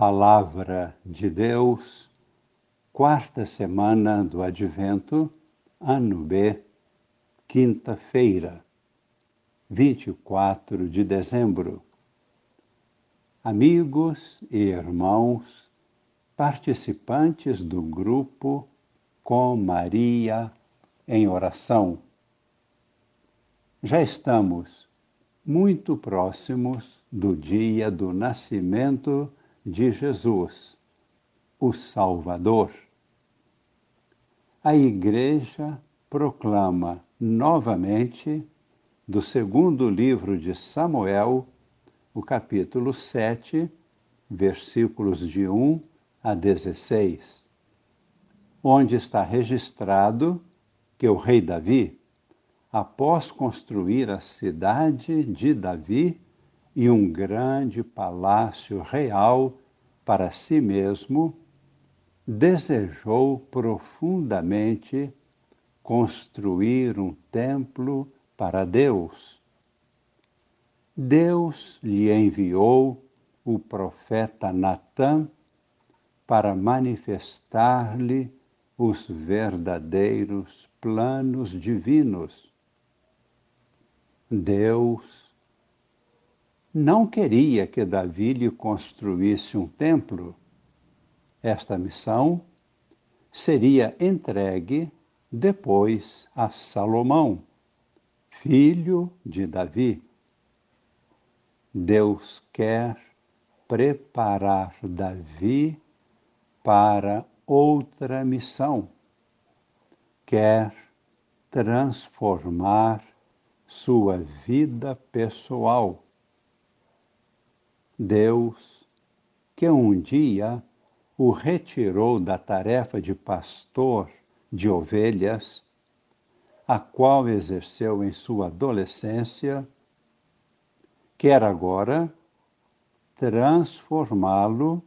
Palavra de Deus, quarta semana do Advento, ano B, quinta-feira, 24 de dezembro. Amigos e irmãos, participantes do grupo Com Maria em Oração. Já estamos muito próximos do dia do nascimento de Jesus, o Salvador. A Igreja proclama novamente, do segundo livro de Samuel, o capítulo 7, versículos de 1 a 16, onde está registrado que o rei Davi, após construir a cidade de Davi, e um grande palácio real para si mesmo, desejou profundamente construir um templo para Deus. Deus lhe enviou o profeta Natã para manifestar-lhe os verdadeiros planos divinos. Deus não queria que Davi lhe construísse um templo. Esta missão seria entregue depois a Salomão, filho de Davi. Deus quer preparar Davi para outra missão. Quer transformar sua vida pessoal Deus, que um dia o retirou da tarefa de pastor de ovelhas, a qual exerceu em sua adolescência, quer agora transformá-lo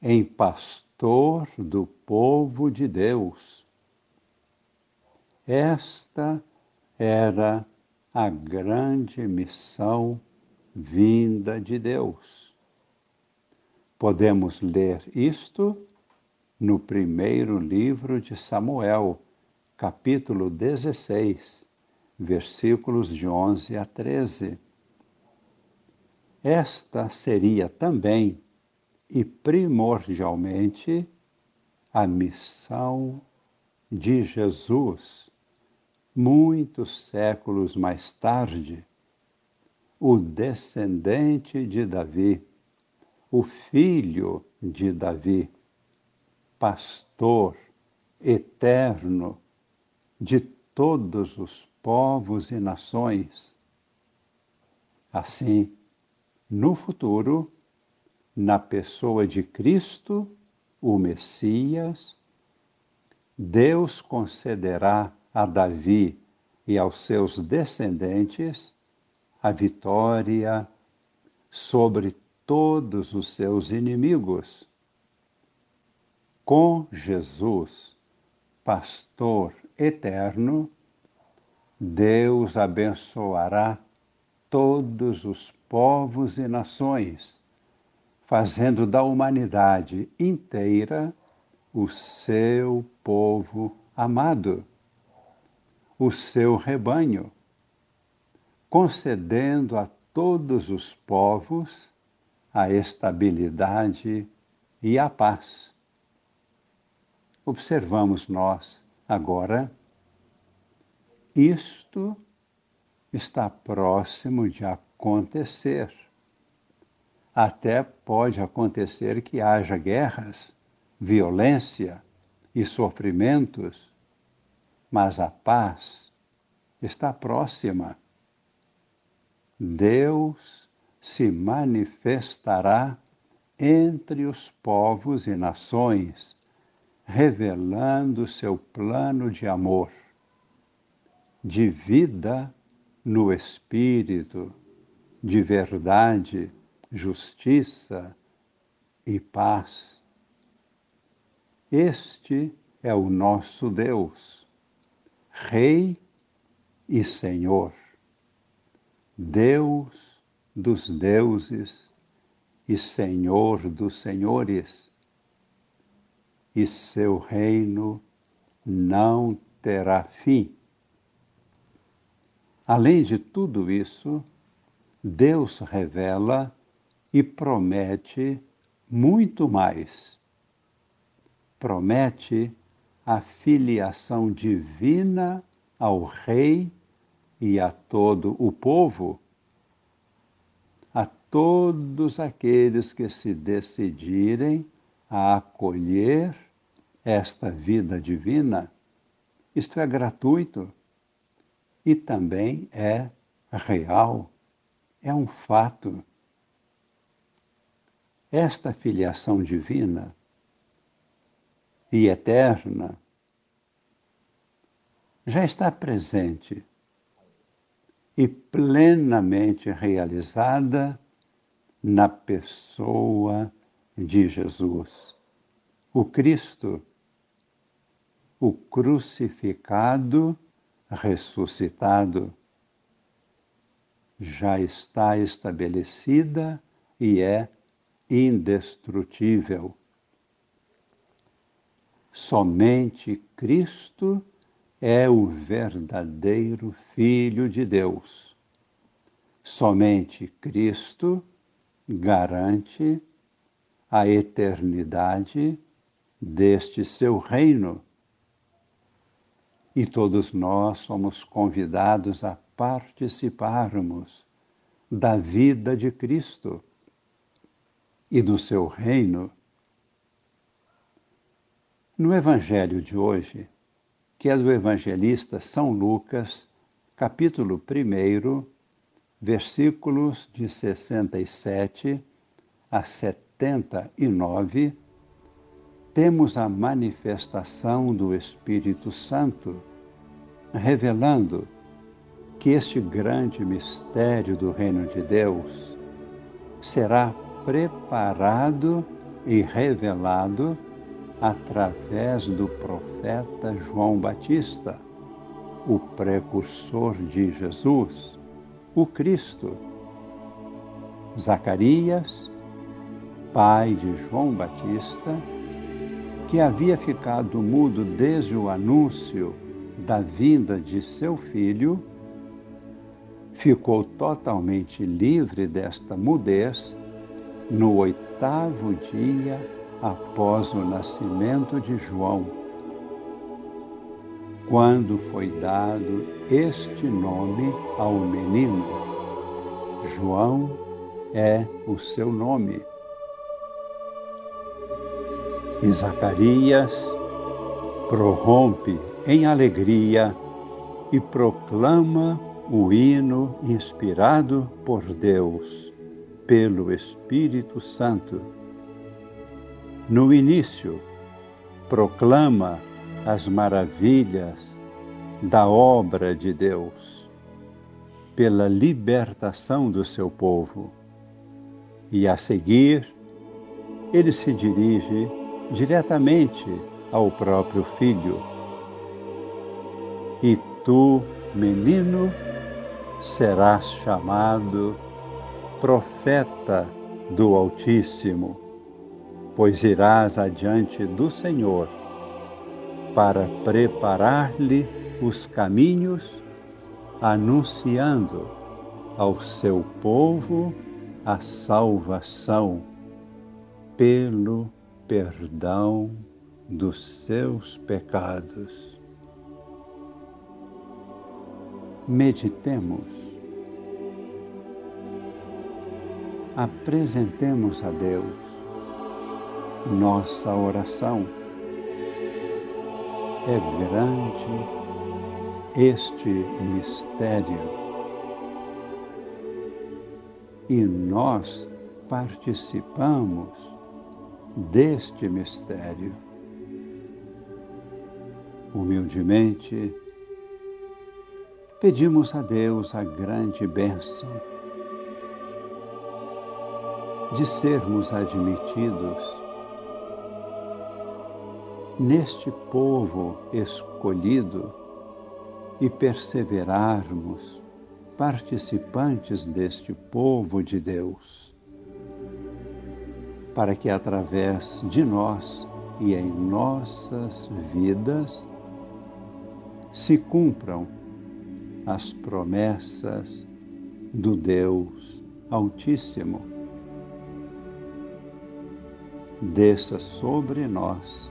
em pastor do povo de Deus. Esta era a grande missão vinda de Deus. Podemos ler isto no primeiro livro de Samuel, capítulo 16, versículos de 11 a 13. Esta seria também e primordialmente a missão de Jesus, muitos séculos mais tarde o descendente de Davi, o filho de Davi, pastor eterno de todos os povos e nações. Assim, no futuro, na pessoa de Cristo, o Messias, Deus concederá a Davi e aos seus descendentes a vitória sobre todos os seus inimigos. Com Jesus, pastor eterno, Deus abençoará todos os povos e nações, fazendo da humanidade inteira o seu povo amado, o seu rebanho concedendo a todos os povos a estabilidade e a paz. Observamos nós agora, isto está próximo de acontecer. Até pode acontecer que haja guerras, violência e sofrimentos, mas a paz está próxima Deus se manifestará entre os povos e nações, revelando seu plano de amor, de vida no Espírito, de verdade, justiça e paz. Este é o nosso Deus, Rei e Senhor. Deus dos deuses e Senhor dos senhores, e seu reino não terá fim. Além de tudo isso, Deus revela e promete muito mais. Promete a filiação divina ao Rei e a todo o povo, a todos aqueles que se decidirem a acolher esta vida divina. Isto é gratuito e também é real, é um fato. Esta filiação divina e eterna já está presente e plenamente realizada na pessoa de Jesus, o Cristo, o crucificado, ressuscitado. Já está estabelecida e é indestrutível. Somente Cristo é o verdadeiro Filho de Deus. Somente Cristo garante a eternidade deste seu reino. E todos nós somos convidados a participarmos da vida de Cristo e do seu reino. No Evangelho de hoje, que é do evangelista São Lucas, capítulo 1, versículos de 67 a 79, temos a manifestação do Espírito Santo, revelando que este grande mistério do Reino de Deus será preparado e revelado através do profeta João Batista, o precursor de Jesus, o Cristo. Zacarias, pai de João Batista, que havia ficado mudo desde o anúncio da vinda de seu filho, ficou totalmente livre desta mudez no oitavo dia após o nascimento de João, quando foi dado este nome ao menino. João é o seu nome. E Zacarias prorrompe em alegria e proclama o hino inspirado por Deus, pelo Espírito Santo no início, proclama as maravilhas da obra de Deus pela libertação do seu povo. E a seguir, ele se dirige diretamente ao próprio filho. E tu, menino, serás chamado profeta do Altíssimo pois irás adiante do Senhor para preparar-lhe os caminhos, anunciando ao seu povo a salvação pelo perdão dos seus pecados. Meditemos, apresentemos a Deus nossa oração. É grande este mistério e nós participamos deste mistério. Humildemente, pedimos a Deus a grande bênção de sermos admitidos neste povo escolhido e perseverarmos participantes deste povo de Deus. para que através de nós e em nossas vidas se cumpram as promessas do Deus Altíssimo. Desça sobre nós